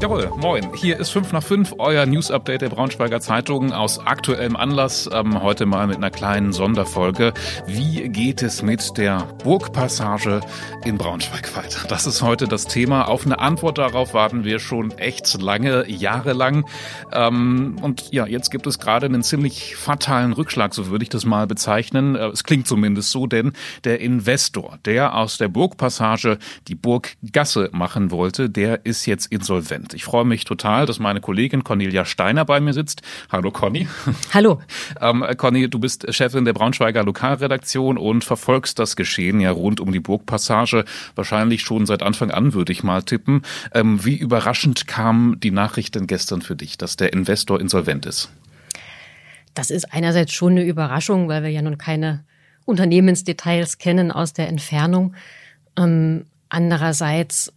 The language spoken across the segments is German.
Jawohl, moin. Hier ist 5 nach 5, euer News-Update der Braunschweiger Zeitung aus aktuellem Anlass. Ähm, heute mal mit einer kleinen Sonderfolge. Wie geht es mit der Burgpassage in Braunschweig weiter? Das ist heute das Thema. Auf eine Antwort darauf warten wir schon echt lange, jahrelang. Ähm, und ja, jetzt gibt es gerade einen ziemlich fatalen Rückschlag, so würde ich das mal bezeichnen. Äh, es klingt zumindest so, denn der Investor, der aus der Burgpassage die Burggasse machen wollte, der ist jetzt insolvent. Ich freue mich total, dass meine Kollegin Cornelia Steiner bei mir sitzt. Hallo Conny. Hallo. Ähm, Conny, du bist Chefin der Braunschweiger Lokalredaktion und verfolgst das Geschehen ja rund um die Burgpassage. Wahrscheinlich schon seit Anfang an, würde ich mal tippen. Ähm, wie überraschend kam die Nachricht denn gestern für dich, dass der Investor insolvent ist? Das ist einerseits schon eine Überraschung, weil wir ja nun keine Unternehmensdetails kennen aus der Entfernung. Ähm, andererseits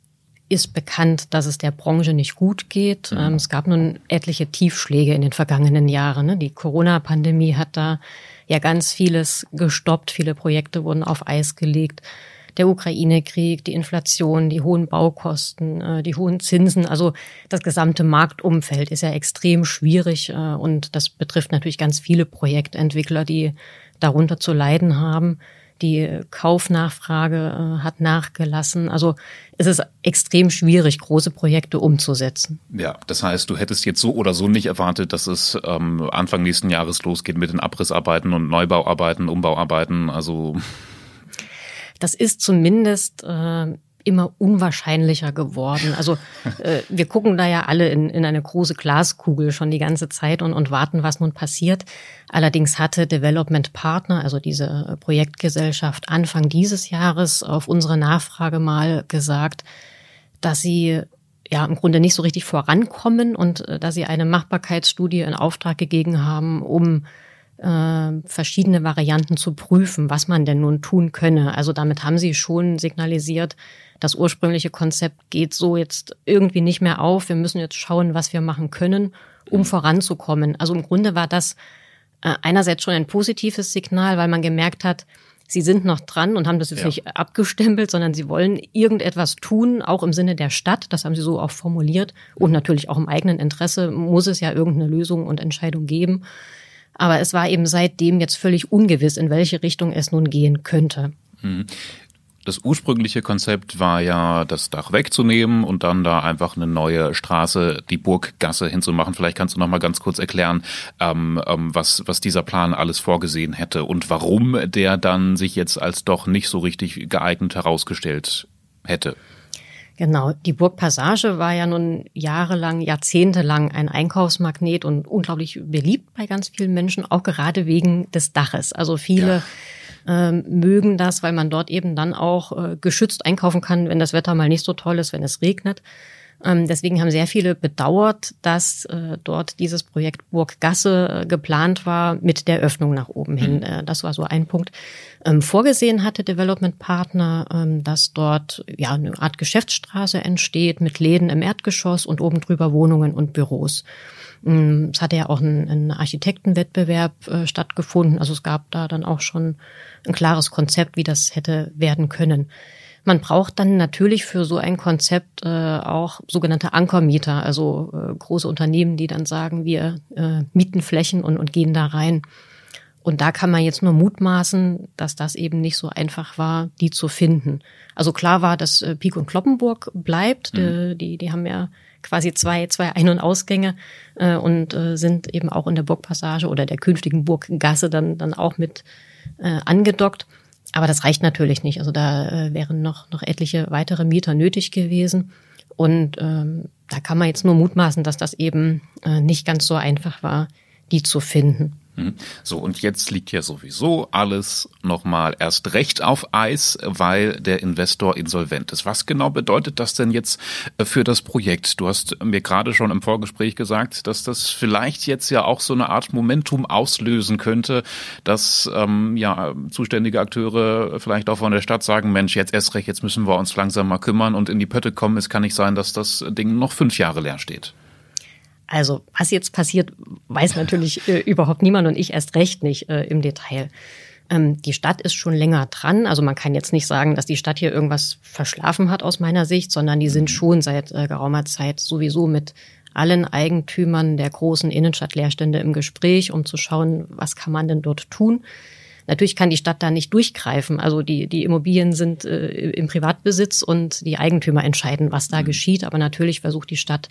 ist bekannt, dass es der Branche nicht gut geht. Mhm. Ähm, es gab nun etliche Tiefschläge in den vergangenen Jahren. Ne? Die Corona-Pandemie hat da ja ganz vieles gestoppt. Viele Projekte wurden auf Eis gelegt. Der Ukraine-Krieg, die Inflation, die hohen Baukosten, äh, die hohen Zinsen. Also das gesamte Marktumfeld ist ja extrem schwierig. Äh, und das betrifft natürlich ganz viele Projektentwickler, die darunter zu leiden haben. Die Kaufnachfrage äh, hat nachgelassen. Also es ist extrem schwierig, große Projekte umzusetzen. Ja, das heißt, du hättest jetzt so oder so nicht erwartet, dass es ähm, Anfang nächsten Jahres losgeht mit den Abrissarbeiten und Neubauarbeiten, Umbauarbeiten. Also das ist zumindest äh, immer unwahrscheinlicher geworden. Also äh, wir gucken da ja alle in, in eine große Glaskugel schon die ganze Zeit und, und warten, was nun passiert. Allerdings hatte Development Partner, also diese Projektgesellschaft, Anfang dieses Jahres auf unsere Nachfrage mal gesagt, dass sie ja im Grunde nicht so richtig vorankommen und äh, dass sie eine Machbarkeitsstudie in Auftrag gegeben haben, um äh, verschiedene Varianten zu prüfen, was man denn nun tun könne. Also damit haben sie schon signalisiert, das ursprüngliche Konzept geht so jetzt irgendwie nicht mehr auf. Wir müssen jetzt schauen, was wir machen können, um voranzukommen. Also im Grunde war das äh, einerseits schon ein positives Signal, weil man gemerkt hat, sie sind noch dran und haben das jetzt ja. nicht abgestempelt, sondern sie wollen irgendetwas tun, auch im Sinne der Stadt. Das haben sie so auch formuliert. Und natürlich auch im eigenen Interesse muss es ja irgendeine Lösung und Entscheidung geben. Aber es war eben seitdem jetzt völlig ungewiss, in welche Richtung es nun gehen könnte. Mhm. Das ursprüngliche Konzept war ja, das Dach wegzunehmen und dann da einfach eine neue Straße, die Burggasse hinzumachen. Vielleicht kannst du noch mal ganz kurz erklären, ähm, ähm, was, was dieser Plan alles vorgesehen hätte und warum der dann sich jetzt als doch nicht so richtig geeignet herausgestellt hätte. Genau, die Burgpassage war ja nun jahrelang, jahrzehntelang ein Einkaufsmagnet und unglaublich beliebt bei ganz vielen Menschen, auch gerade wegen des Daches. Also viele ja ähm, mögen das, weil man dort eben dann auch äh, geschützt einkaufen kann, wenn das Wetter mal nicht so toll ist, wenn es regnet. Ähm, deswegen haben sehr viele bedauert, dass äh, dort dieses Projekt Burggasse äh, geplant war mit der Öffnung nach oben hin. Mhm. Äh, das war so ein Punkt. Ähm, vorgesehen hatte Development Partner, ähm, dass dort ja eine Art Geschäftsstraße entsteht mit Läden im Erdgeschoss und oben drüber Wohnungen und Büros. Es hatte ja auch ein, Architektenwettbewerb stattgefunden. Also es gab da dann auch schon ein klares Konzept, wie das hätte werden können. Man braucht dann natürlich für so ein Konzept äh, auch sogenannte Ankermieter, also äh, große Unternehmen, die dann sagen, wir äh, mieten Flächen und, und gehen da rein. Und da kann man jetzt nur mutmaßen, dass das eben nicht so einfach war, die zu finden. Also klar war, dass äh, Pik und Kloppenburg bleibt. Mhm. Die, die haben ja quasi zwei, zwei Ein- und Ausgänge äh, und äh, sind eben auch in der Burgpassage oder der künftigen Burggasse dann, dann auch mit äh, angedockt. Aber das reicht natürlich nicht. Also da äh, wären noch, noch etliche weitere Mieter nötig gewesen. Und ähm, da kann man jetzt nur mutmaßen, dass das eben äh, nicht ganz so einfach war, die zu finden. Hm. So, und jetzt liegt ja sowieso alles nochmal erst recht auf Eis, weil der Investor insolvent ist. Was genau bedeutet das denn jetzt äh, für das Projekt? Du hast mir gerade schon im Vorgespräch gesagt, dass das vielleicht jetzt ja auch so eine Art Momentum auslösen könnte, dass ähm, ja zuständige Akteure vielleicht auch von der Stadt sagen, Mensch, jetzt erst recht, jetzt müssen wir uns langsam mal kümmern und in die Pötte kommen. Es kann nicht sein, dass das Ding noch fünf Jahre leer steht. Also was jetzt passiert, weiß natürlich äh, überhaupt niemand und ich erst recht nicht äh, im Detail. Ähm, die Stadt ist schon länger dran. Also man kann jetzt nicht sagen, dass die Stadt hier irgendwas verschlafen hat aus meiner Sicht, sondern die sind mhm. schon seit äh, geraumer Zeit sowieso mit allen Eigentümern der großen Innenstadtleerstände im Gespräch, um zu schauen, was kann man denn dort tun. Natürlich kann die Stadt da nicht durchgreifen. Also die, die Immobilien sind äh, im Privatbesitz und die Eigentümer entscheiden, was da mhm. geschieht. Aber natürlich versucht die Stadt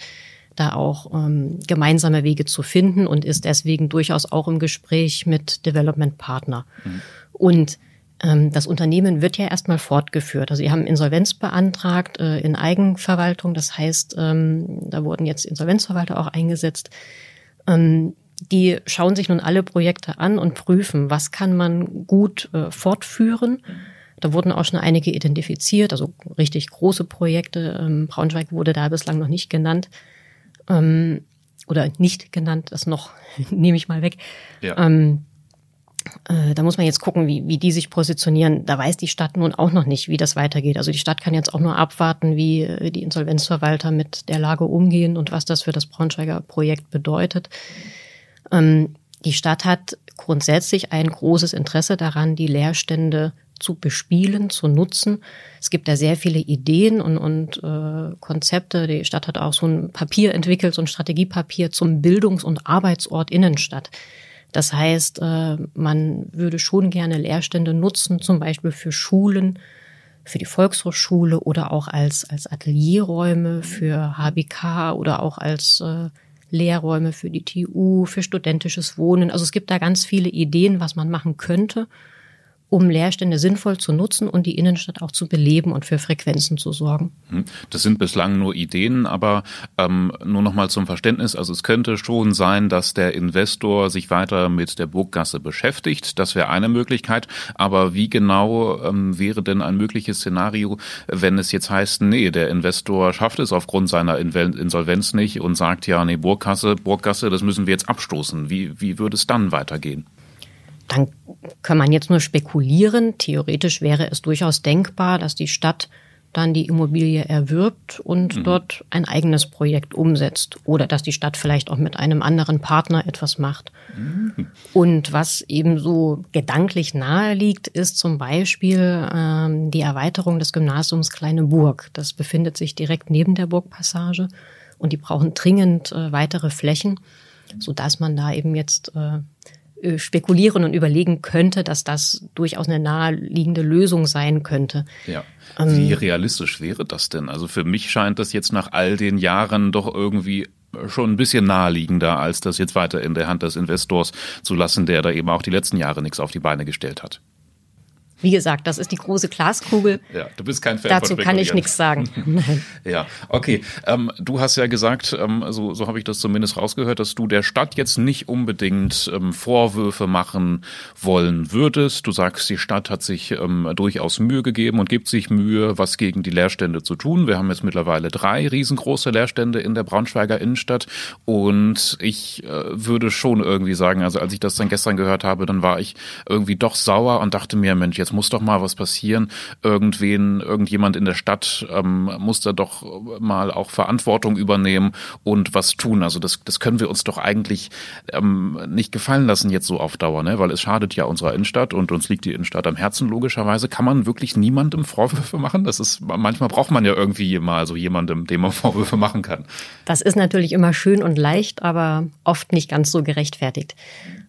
da auch ähm, gemeinsame Wege zu finden und ist deswegen durchaus auch im Gespräch mit Development Partner. Mhm. Und ähm, das Unternehmen wird ja erstmal fortgeführt. Also sie haben Insolvenz beantragt äh, in Eigenverwaltung. Das heißt, ähm, da wurden jetzt Insolvenzverwalter auch eingesetzt. Ähm, die schauen sich nun alle Projekte an und prüfen, was kann man gut äh, fortführen. Da wurden auch schon einige identifiziert, also richtig große Projekte. Ähm, Braunschweig wurde da bislang noch nicht genannt. Ähm, oder nicht genannt, das noch nehme ich mal weg. Ja. Ähm, äh, da muss man jetzt gucken, wie, wie die sich positionieren. Da weiß die Stadt nun auch noch nicht, wie das weitergeht. Also die Stadt kann jetzt auch nur abwarten, wie äh, die Insolvenzverwalter mit der Lage umgehen und was das für das Braunschweiger Projekt bedeutet. Ähm, die Stadt hat grundsätzlich ein großes Interesse daran, die Leerstände zu bespielen, zu nutzen. Es gibt da sehr viele Ideen und, und äh, Konzepte. Die Stadt hat auch so ein Papier entwickelt, so ein Strategiepapier zum Bildungs- und Arbeitsort Innenstadt. Das heißt, äh, man würde schon gerne Leerstände nutzen, zum Beispiel für Schulen, für die Volkshochschule oder auch als, als Atelierräume für HBK oder auch als äh, Lehrräume für die TU, für studentisches Wohnen. Also es gibt da ganz viele Ideen, was man machen könnte um Leerstände sinnvoll zu nutzen und die Innenstadt auch zu beleben und für Frequenzen zu sorgen. Hm. Das sind bislang nur Ideen, aber ähm, nur noch mal zum Verständnis. Also es könnte schon sein, dass der Investor sich weiter mit der Burggasse beschäftigt. Das wäre eine Möglichkeit. Aber wie genau ähm, wäre denn ein mögliches Szenario, wenn es jetzt heißt, nee, der Investor schafft es aufgrund seiner Insolvenz nicht und sagt, ja, nee, Burggasse, Burggasse, das müssen wir jetzt abstoßen. Wie, wie würde es dann weitergehen? Dann kann man jetzt nur spekulieren. Theoretisch wäre es durchaus denkbar, dass die Stadt dann die Immobilie erwirbt und mhm. dort ein eigenes Projekt umsetzt oder dass die Stadt vielleicht auch mit einem anderen Partner etwas macht. Mhm. Und was eben so gedanklich nahe liegt, ist zum Beispiel ähm, die Erweiterung des Gymnasiums Kleine Burg. Das befindet sich direkt neben der Burgpassage und die brauchen dringend äh, weitere Flächen, so dass man da eben jetzt äh, spekulieren und überlegen könnte, dass das durchaus eine naheliegende Lösung sein könnte. Ja. Ähm, Wie realistisch wäre das denn? Also für mich scheint das jetzt nach all den Jahren doch irgendwie schon ein bisschen naheliegender, als das jetzt weiter in der Hand des Investors zu lassen, der da eben auch die letzten Jahre nichts auf die Beine gestellt hat. Wie gesagt, das ist die große Glaskugel. Ja, du bist kein Fan Dazu kann ich nichts sagen. ja, okay. Ähm, du hast ja gesagt, ähm, so, so habe ich das zumindest rausgehört, dass du der Stadt jetzt nicht unbedingt ähm, Vorwürfe machen wollen würdest. Du sagst, die Stadt hat sich ähm, durchaus Mühe gegeben und gibt sich Mühe, was gegen die Leerstände zu tun. Wir haben jetzt mittlerweile drei riesengroße Leerstände in der Braunschweiger Innenstadt und ich äh, würde schon irgendwie sagen, also als ich das dann gestern gehört habe, dann war ich irgendwie doch sauer und dachte mir, Mensch, jetzt muss doch mal was passieren. Irgendwen, irgendjemand in der Stadt ähm, muss da doch mal auch Verantwortung übernehmen und was tun. Also das, das können wir uns doch eigentlich ähm, nicht gefallen lassen jetzt so auf Dauer, ne? weil es schadet ja unserer Innenstadt und uns liegt die Innenstadt am Herzen logischerweise. Kann man wirklich niemandem Vorwürfe machen? Das ist manchmal braucht man ja irgendwie mal so jemandem, dem man Vorwürfe machen kann. Das ist natürlich immer schön und leicht, aber oft nicht ganz so gerechtfertigt.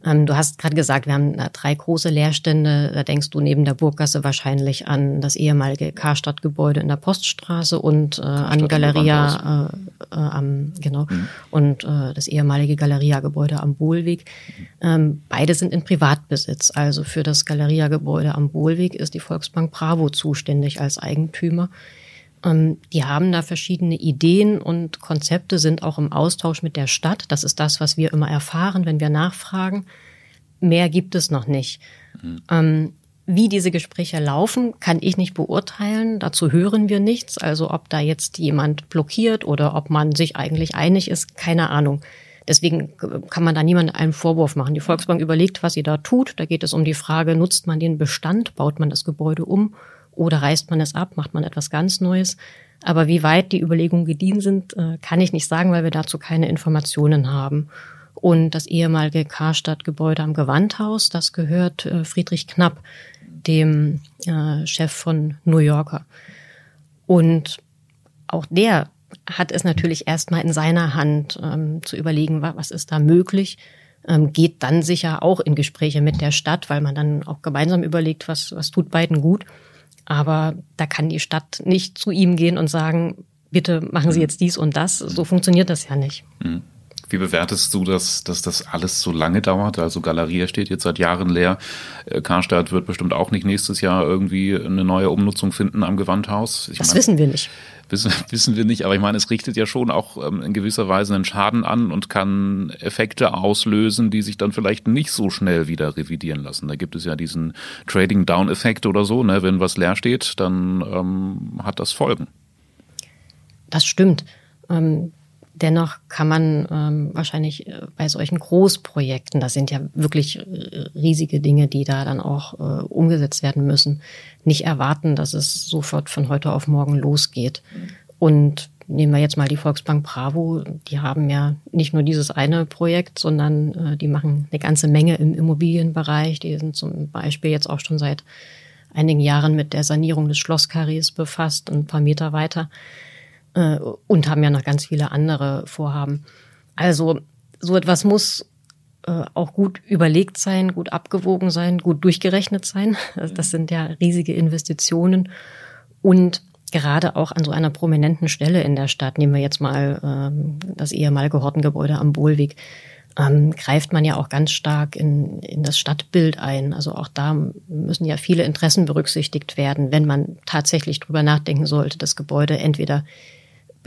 Ähm, du hast gerade gesagt, wir haben drei große Leerstände. Da denkst du neben der Burggasse wahrscheinlich an das ehemalige Karstadt-Gebäude in der Poststraße und äh, an Galeria äh, äh, am genau mhm. und äh, das ehemalige Galeria-Gebäude am Bohlweg. Ähm, beide sind in Privatbesitz. Also für das Galeria-Gebäude am Bohlweg ist die Volksbank Bravo zuständig als Eigentümer. Ähm, die haben da verschiedene Ideen und Konzepte, sind auch im Austausch mit der Stadt. Das ist das, was wir immer erfahren, wenn wir nachfragen. Mehr gibt es noch nicht. Mhm. Ähm, wie diese Gespräche laufen, kann ich nicht beurteilen. Dazu hören wir nichts. Also ob da jetzt jemand blockiert oder ob man sich eigentlich einig ist, keine Ahnung. Deswegen kann man da niemandem einen Vorwurf machen. Die Volksbank überlegt, was sie da tut. Da geht es um die Frage, nutzt man den Bestand, baut man das Gebäude um oder reißt man es ab, macht man etwas ganz Neues. Aber wie weit die Überlegungen gediehen sind, äh, kann ich nicht sagen, weil wir dazu keine Informationen haben. Und das ehemalige Karstadt-Gebäude am Gewandhaus, das gehört äh, Friedrich Knapp, dem äh, Chef von New Yorker. Und auch der hat es natürlich erstmal in seiner Hand ähm, zu überlegen, was ist da möglich. Ähm, geht dann sicher auch in Gespräche mit der Stadt, weil man dann auch gemeinsam überlegt, was, was tut beiden gut. Aber da kann die Stadt nicht zu ihm gehen und sagen, bitte machen Sie jetzt dies und das. So funktioniert das ja nicht. Mhm. Wie bewertest du das, dass das alles so lange dauert? Also Galeria steht jetzt seit Jahren leer. Äh, Karstadt wird bestimmt auch nicht nächstes Jahr irgendwie eine neue Umnutzung finden am Gewandhaus. Ich das meine, wissen wir nicht. Wissen, wissen wir nicht, aber ich meine, es richtet ja schon auch ähm, in gewisser Weise einen Schaden an und kann Effekte auslösen, die sich dann vielleicht nicht so schnell wieder revidieren lassen. Da gibt es ja diesen Trading-Down-Effekt oder so. Ne? Wenn was leer steht, dann ähm, hat das Folgen. Das stimmt. Ähm, Dennoch kann man ähm, wahrscheinlich äh, bei solchen Großprojekten, das sind ja wirklich äh, riesige Dinge, die da dann auch äh, umgesetzt werden müssen, nicht erwarten, dass es sofort von heute auf morgen losgeht. Und nehmen wir jetzt mal die Volksbank Bravo, die haben ja nicht nur dieses eine Projekt, sondern äh, die machen eine ganze Menge im Immobilienbereich. Die sind zum Beispiel jetzt auch schon seit einigen Jahren mit der Sanierung des Schlosskarrees befasst, ein paar Meter weiter äh, und haben ja noch ganz viele andere Vorhaben. Also so etwas muss äh, auch gut überlegt sein, gut abgewogen sein, gut durchgerechnet sein. Das sind ja riesige Investitionen und gerade auch an so einer prominenten Stelle in der Stadt, nehmen wir jetzt mal ähm, das ehemalige Hortengebäude am Bohlweg, ähm, greift man ja auch ganz stark in, in das Stadtbild ein. Also auch da müssen ja viele Interessen berücksichtigt werden, wenn man tatsächlich drüber nachdenken sollte, das Gebäude entweder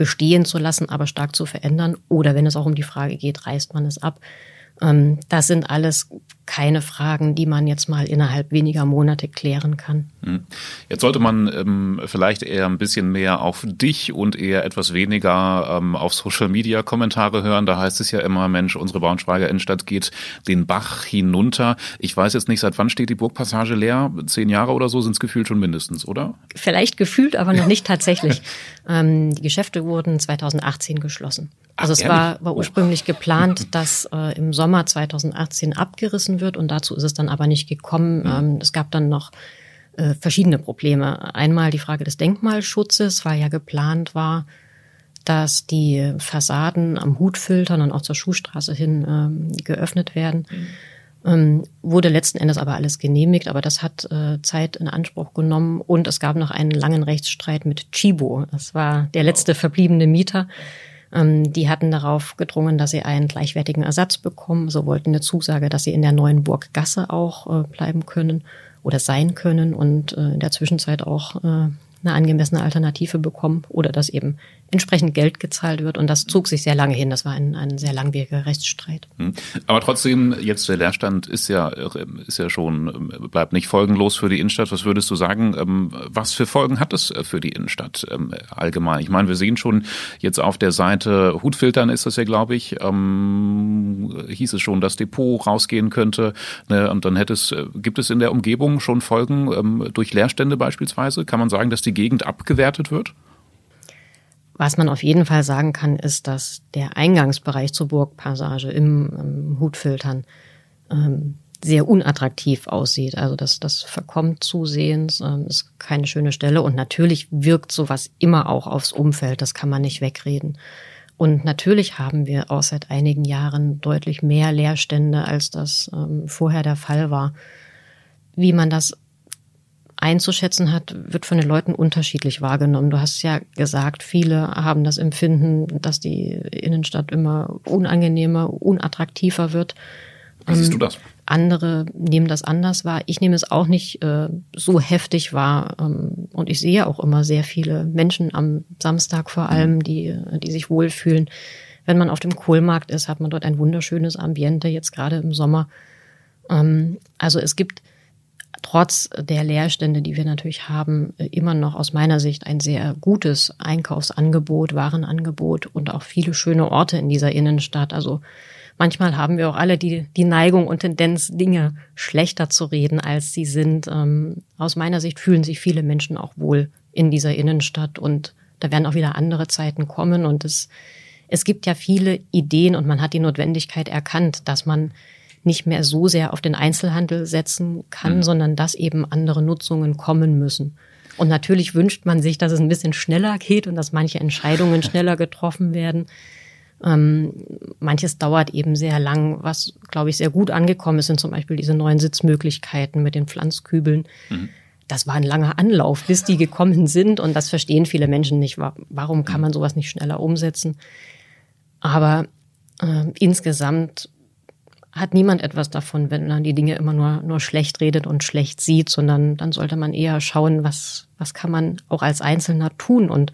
bestehen zu lassen, aber stark zu verändern. Oder wenn es auch um die Frage geht, reißt man es ab. Ähm, das sind alles keine Fragen, die man jetzt mal innerhalb weniger Monate klären kann. Hm. Jetzt sollte man ähm, vielleicht eher ein bisschen mehr auf dich und eher etwas weniger ähm, auf Social Media Kommentare hören. Da heißt es ja immer, Mensch, unsere Braunschweiger Innenstadt geht den Bach hinunter. Ich weiß jetzt nicht, seit wann steht die Burgpassage leer? Zehn Jahre oder so sind es gefühlt schon mindestens, oder? Vielleicht gefühlt, aber noch nicht tatsächlich. ähm, die Geschäfte wurden 2018 geschlossen. Also Ach, es war, war ursprünglich oh. geplant, dass äh, im Sommer 2018 abgerissen wird und dazu ist es dann aber nicht gekommen. Ähm, es gab dann noch äh, verschiedene Probleme. Einmal die Frage des Denkmalschutzes, weil ja geplant war, dass die Fassaden am Hutfiltern und auch zur Schuhstraße hin ähm, geöffnet werden. Mhm. Ähm, wurde letzten Endes aber alles genehmigt, aber das hat äh, Zeit in Anspruch genommen und es gab noch einen langen Rechtsstreit mit Chibo. Das war der letzte verbliebene Mieter. Ähm, die hatten darauf gedrungen, dass sie einen gleichwertigen Ersatz bekommen. So wollten eine Zusage, dass sie in der neuen Burggasse auch äh, bleiben können oder sein können und äh, in der Zwischenzeit auch äh, eine angemessene Alternative bekommen oder dass eben entsprechend Geld gezahlt wird. Und das zog sich sehr lange hin. Das war ein, ein sehr langwieriger Rechtsstreit. Hm. Aber trotzdem, jetzt der Leerstand ist ja, ist ja schon, bleibt nicht folgenlos für die Innenstadt. Was würdest du sagen, ähm, was für Folgen hat es für die Innenstadt ähm, allgemein? Ich meine, wir sehen schon jetzt auf der Seite Hutfiltern ist das ja, glaube ich, ähm, hieß es schon, dass Depot rausgehen könnte. Ne? Und dann hätte es, äh, gibt es in der Umgebung schon Folgen ähm, durch Leerstände beispielsweise? Kann man sagen, dass die Gegend abgewertet wird? Was man auf jeden Fall sagen kann, ist, dass der Eingangsbereich zur Burgpassage im, im Hutfiltern ähm, sehr unattraktiv aussieht. Also das, das verkommt zusehends, ähm, ist keine schöne Stelle und natürlich wirkt sowas immer auch aufs Umfeld, das kann man nicht wegreden. Und natürlich haben wir auch seit einigen Jahren deutlich mehr Leerstände, als das ähm, vorher der Fall war. Wie man das einzuschätzen hat, wird von den Leuten unterschiedlich wahrgenommen. Du hast ja gesagt, viele haben das Empfinden, dass die Innenstadt immer unangenehmer, unattraktiver wird. Wie siehst du das? Andere nehmen das anders wahr. Ich nehme es auch nicht äh, so heftig wahr. Ähm, und ich sehe auch immer sehr viele Menschen am Samstag vor allem, die, die sich wohlfühlen. Wenn man auf dem Kohlmarkt ist, hat man dort ein wunderschönes Ambiente, jetzt gerade im Sommer. Ähm, also es gibt trotz der Leerstände, die wir natürlich haben, äh, immer noch aus meiner Sicht ein sehr gutes Einkaufsangebot, Warenangebot und auch viele schöne Orte in dieser Innenstadt. Also manchmal haben wir auch alle die, die Neigung und Tendenz, Dinge schlechter zu reden, als sie sind. Ähm, aus meiner Sicht fühlen sich viele Menschen auch wohl in dieser Innenstadt und da werden auch wieder andere Zeiten kommen und es es gibt ja viele Ideen und man hat die Notwendigkeit erkannt, dass man nicht mehr so sehr auf den Einzelhandel setzen kann, mhm. sondern dass eben andere Nutzungen kommen müssen. Und natürlich wünscht man sich, dass es ein bisschen schneller geht und dass manche Entscheidungen schneller getroffen werden. Ähm, manches dauert eben sehr lang. Was, glaube ich, sehr gut angekommen ist, sind zum Beispiel diese neuen Sitzmöglichkeiten mit den Pflanzkübeln. Mhm. Das war ein langer Anlauf, bis die gekommen sind. Und das verstehen viele Menschen nicht. Warum kann man sowas nicht schneller umsetzen? Aber äh, insgesamt hat niemand etwas davon, wenn man die Dinge immer nur, nur schlecht redet und schlecht sieht, sondern dann sollte man eher schauen, was, was kann man auch als Einzelner tun. Und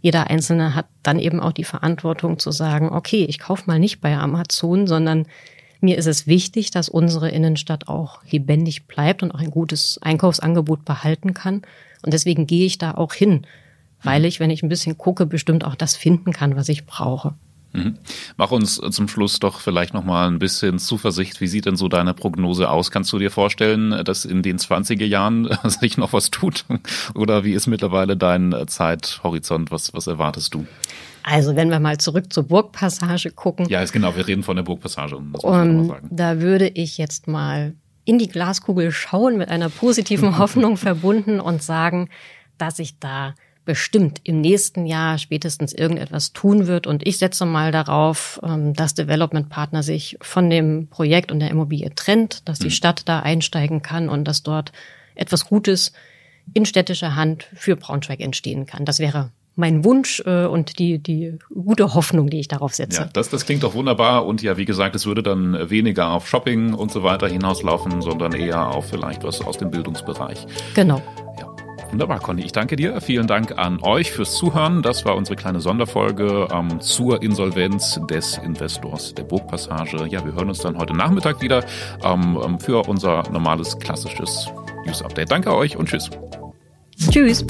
jeder Einzelne hat dann eben auch die Verantwortung zu sagen, okay, ich kaufe mal nicht bei Amazon, sondern mir ist es wichtig, dass unsere Innenstadt auch lebendig bleibt und auch ein gutes Einkaufsangebot behalten kann. Und deswegen gehe ich da auch hin, weil ich, wenn ich ein bisschen gucke, bestimmt auch das finden kann, was ich brauche. Mhm. Mach uns zum Schluss doch vielleicht noch mal ein bisschen Zuversicht. Wie sieht denn so deine Prognose aus? Kannst du dir vorstellen, dass in den 20er Jahren sich noch was tut? Oder wie ist mittlerweile dein Zeithorizont? Was, was erwartest du? Also wenn wir mal zurück zur Burgpassage gucken. Ja, ist genau. Wir reden von der Burgpassage. Um, da würde ich jetzt mal in die Glaskugel schauen mit einer positiven Hoffnung verbunden und sagen, dass ich da bestimmt im nächsten Jahr spätestens irgendetwas tun wird. Und ich setze mal darauf, ähm, dass Development Partner sich von dem Projekt und der Immobilie trennt, dass die mhm. Stadt da einsteigen kann und dass dort etwas Gutes in städtischer Hand für Braunschweig entstehen kann. Das wäre mein Wunsch äh, und die, die gute Hoffnung, die ich darauf setze. Ja, das, das klingt doch wunderbar. Und ja, wie gesagt, es würde dann weniger auf Shopping und so weiter hinauslaufen, sondern eher auf vielleicht was aus dem Bildungsbereich. Genau. Wunderbar, Conny. Ich danke dir. Vielen Dank an euch fürs Zuhören. Das war unsere kleine Sonderfolge ähm, zur Insolvenz des Investors der Burgpassage. Ja, wir hören uns dann heute Nachmittag wieder ähm, ähm für unser normales klassisches News-Update. Danke euch und tschüss. Tschüss.